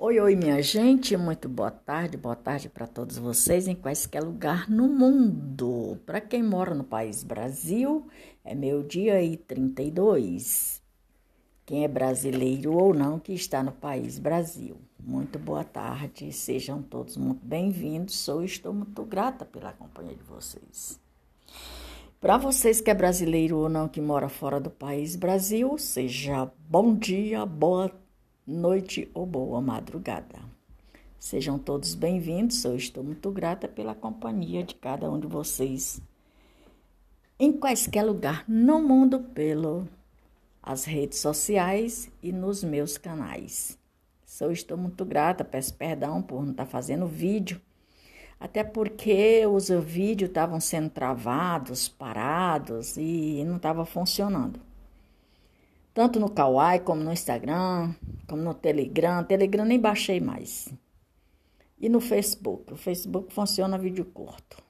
Oi, oi, minha gente, muito boa tarde, boa tarde para todos vocês em quaisquer lugar no mundo. Para quem mora no país Brasil, é meio-dia e 32. Quem é brasileiro ou não que está no país Brasil. Muito boa tarde, sejam todos muito bem-vindos. Sou estou muito grata pela companhia de vocês. Para vocês que é brasileiro ou não que mora fora do país Brasil, seja bom dia, boa tarde noite ou boa madrugada. Sejam todos bem-vindos. Eu estou muito grata pela companhia de cada um de vocês em quaisquer lugar no mundo pelo as redes sociais e nos meus canais. Sou estou muito grata, peço perdão por não estar fazendo vídeo, até porque os vídeos estavam sendo travados, parados e não estava funcionando tanto no Kawaii como no Instagram, como no Telegram. Telegram nem baixei mais. E no Facebook. O Facebook funciona vídeo curto.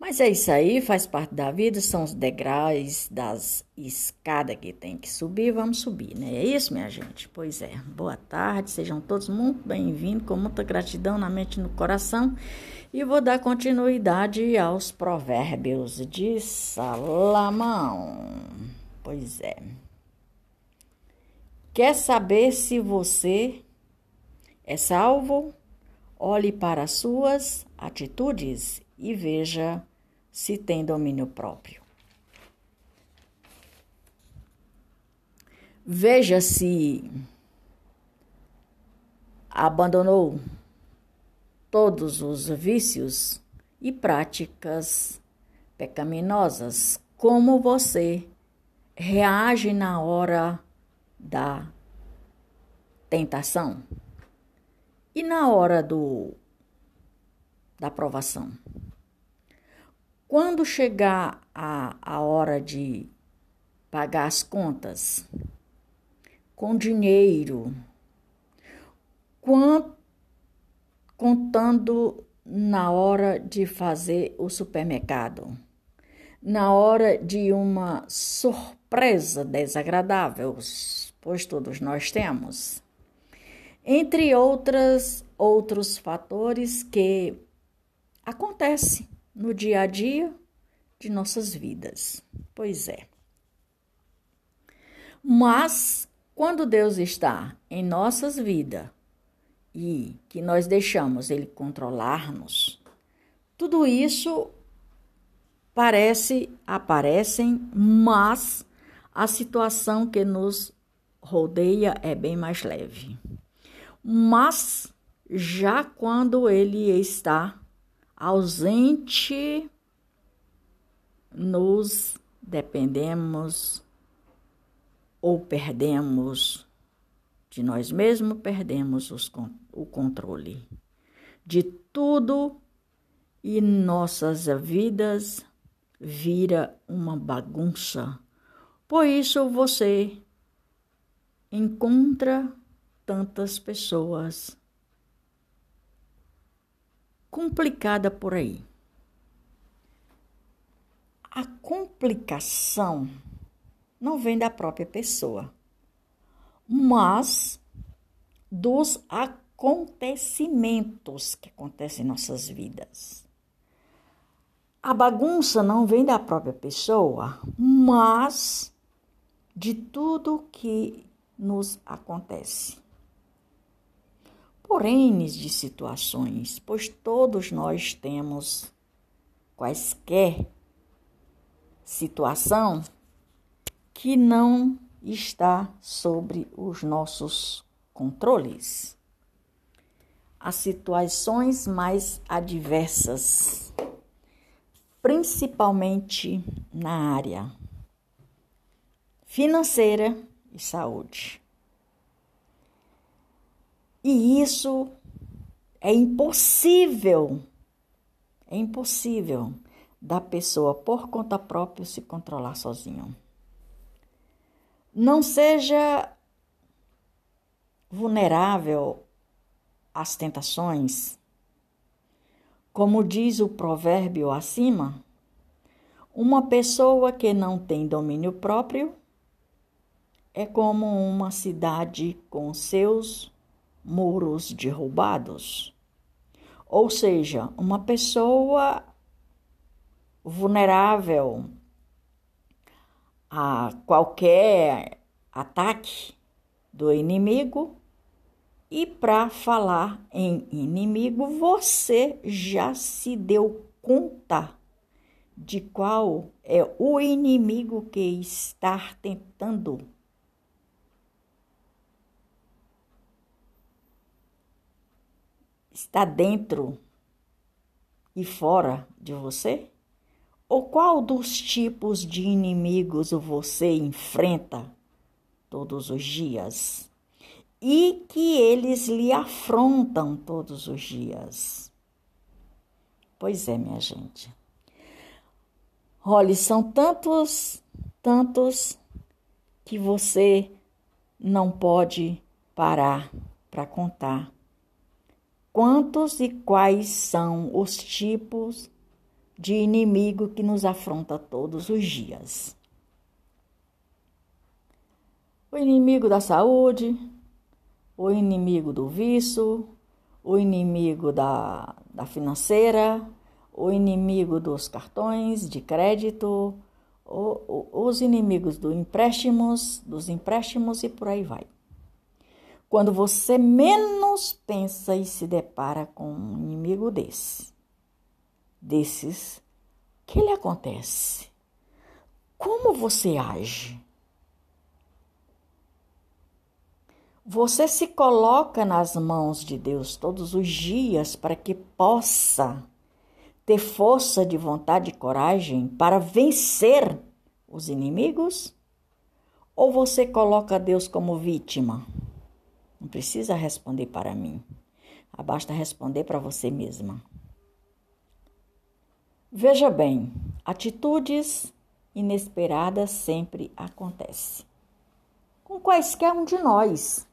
Mas é isso aí, faz parte da vida, são os degraus das escadas que tem que subir, vamos subir, né? É isso, minha gente? Pois é. Boa tarde, sejam todos muito bem-vindos, com muita gratidão na mente e no coração. E vou dar continuidade aos provérbios de Salomão. Pois é. Quer saber se você é salvo? Olhe para as suas atitudes e veja se tem domínio próprio. Veja se abandonou todos os vícios e práticas pecaminosas, como você reage na hora da tentação e na hora do da provação. Quando chegar a, a hora de pagar as contas com dinheiro, quanto, contando na hora de fazer o supermercado, na hora de uma surpresa desagradável, pois todos nós temos. Entre outras outros fatores que acontecem no dia a dia de nossas vidas. Pois é. Mas quando Deus está em nossas vidas e que nós deixamos ele controlar-nos, tudo isso parece aparecem, mas a situação que nos rodeia é bem mais leve. Mas já quando ele está ausente, nos dependemos ou perdemos de nós mesmos, perdemos os, o controle de tudo e nossas vidas vira uma bagunça por isso você encontra tantas pessoas complicada por aí. A complicação não vem da própria pessoa, mas dos acontecimentos que acontecem em nossas vidas. A bagunça não vem da própria pessoa, mas de tudo que nos acontece. Por N de situações, pois todos nós temos quaisquer situação que não está sobre os nossos controles. As situações mais adversas, principalmente na área financeira e saúde. E isso é impossível, é impossível da pessoa por conta própria se controlar sozinho. Não seja vulnerável às tentações. Como diz o provérbio acima, uma pessoa que não tem domínio próprio é como uma cidade com seus muros derrubados. Ou seja, uma pessoa vulnerável a qualquer ataque do inimigo. E para falar em inimigo, você já se deu conta de qual é o inimigo que está tentando está dentro e fora de você? Ou qual dos tipos de inimigos você enfrenta todos os dias? E que eles lhe afrontam todos os dias? Pois é, minha gente. Olha, são tantos, tantos que você não pode parar para contar. Quantos e quais são os tipos de inimigo que nos afronta todos os dias. O inimigo da saúde, o inimigo do vício, o inimigo da, da financeira, o inimigo dos cartões de crédito, o, o, os inimigos do empréstimos, dos empréstimos e por aí vai. Quando você menos pensa e se depara com um inimigo desse, desses, que lhe acontece? Como você age? Você se coloca nas mãos de Deus todos os dias para que possa ter força de vontade e coragem para vencer os inimigos? Ou você coloca Deus como vítima? Não precisa responder para mim. Basta responder para você mesma. Veja bem, atitudes inesperadas sempre acontecem. Com quaisquer um de nós.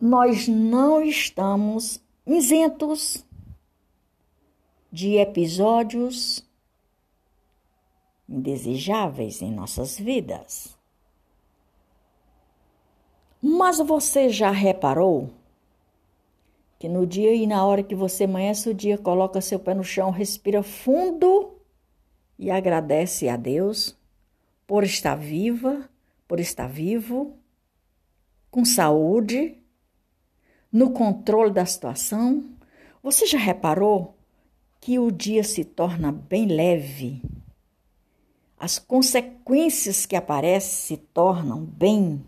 Nós não estamos isentos de episódios indesejáveis em nossas vidas. Mas você já reparou que no dia e na hora que você amanhece o dia, coloca seu pé no chão, respira fundo e agradece a Deus por estar viva, por estar vivo, com saúde, no controle da situação. Você já reparou que o dia se torna bem leve? As consequências que aparecem se tornam bem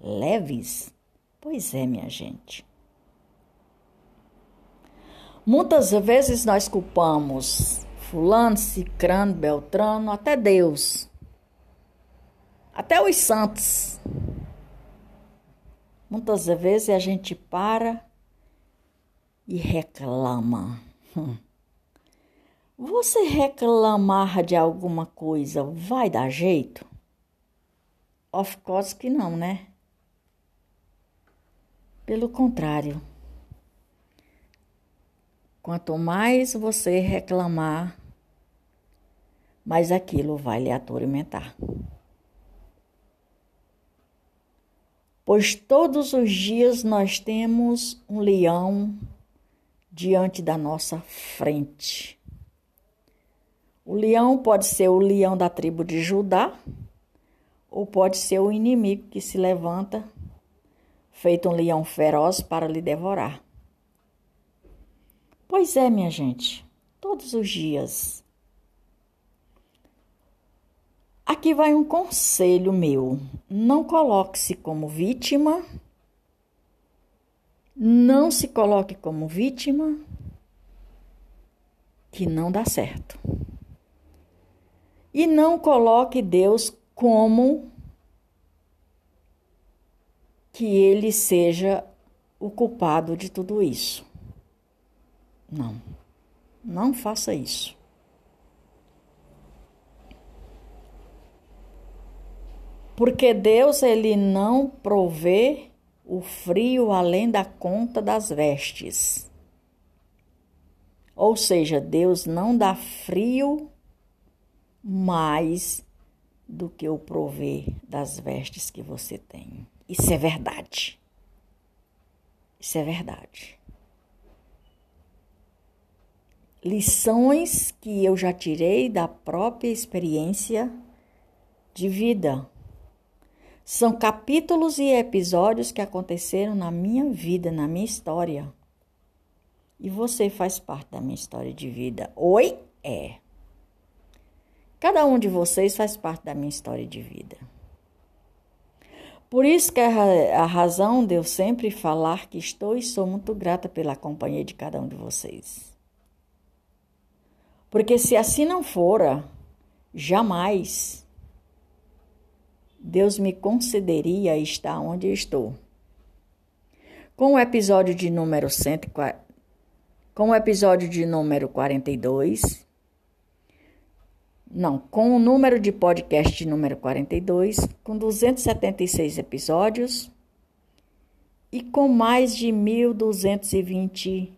leves? Pois é, minha gente. Muitas vezes nós culpamos fulano, cicrano, beltrano, até Deus. Até os santos. Muitas vezes a gente para e reclama. Hum. Você reclamar de alguma coisa vai dar jeito? Of course que não, né? Pelo contrário. Quanto mais você reclamar, mais aquilo vai lhe atormentar. Pois todos os dias nós temos um leão diante da nossa frente. O leão pode ser o leão da tribo de Judá, ou pode ser o inimigo que se levanta, feito um leão feroz para lhe devorar. Pois é, minha gente, todos os dias. Aqui vai um conselho meu: não coloque-se como vítima, não se coloque como vítima, que não dá certo. E não coloque Deus como que ele seja o culpado de tudo isso. Não, não faça isso. Porque Deus ele não provê o frio além da conta das vestes. Ou seja, Deus não dá frio mais do que o prover das vestes que você tem. Isso é verdade. Isso é verdade. Lições que eu já tirei da própria experiência de vida. São capítulos e episódios que aconteceram na minha vida, na minha história. E você faz parte da minha história de vida. Oi? É. Cada um de vocês faz parte da minha história de vida. Por isso que a, razão de eu sempre falar que estou e sou muito grata pela companhia de cada um de vocês. Porque se assim não fora, jamais Deus me concederia estar onde estou. Com o episódio de número 140, com o episódio de número 42, não, com o número de podcast número 42, com 276 episódios e com mais de 1220k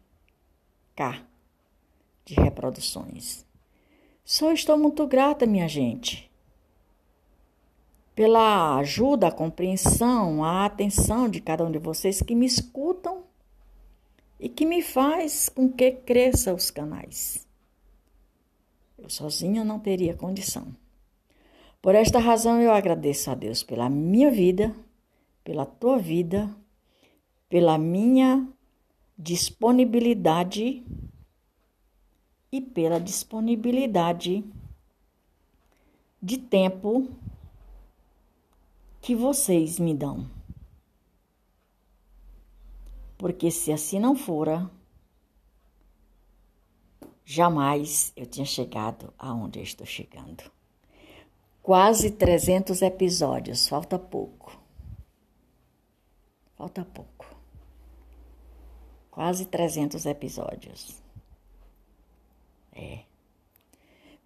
de reproduções. Só estou muito grata, minha gente, pela ajuda, a compreensão, a atenção de cada um de vocês que me escutam e que me faz com que cresça os canais. Eu sozinha não teria condição. Por esta razão eu agradeço a Deus pela minha vida, pela tua vida, pela minha disponibilidade e pela disponibilidade de tempo que vocês me dão. Porque se assim não fora, jamais eu tinha chegado aonde eu estou chegando. Quase 300 episódios, falta pouco. Falta pouco. Quase 300 episódios. É.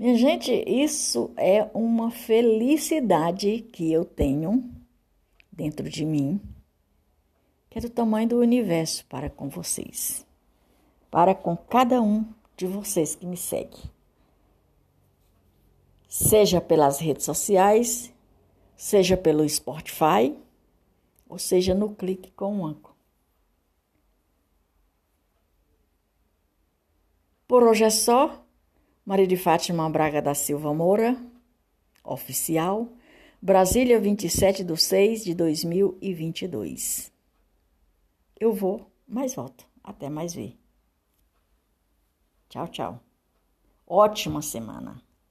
Minha gente, isso é uma felicidade que eu tenho dentro de mim, que é do tamanho do universo para com vocês, para com cada um de vocês que me seguem. Seja pelas redes sociais, seja pelo Spotify, ou seja no clique com o Anco. Por hoje é só. Maria de Fátima Braga da Silva Moura, oficial, Brasília, 27 de 6 de 2022. Eu vou, mas volto. Até mais ver. Tchau, tchau. Ótima semana.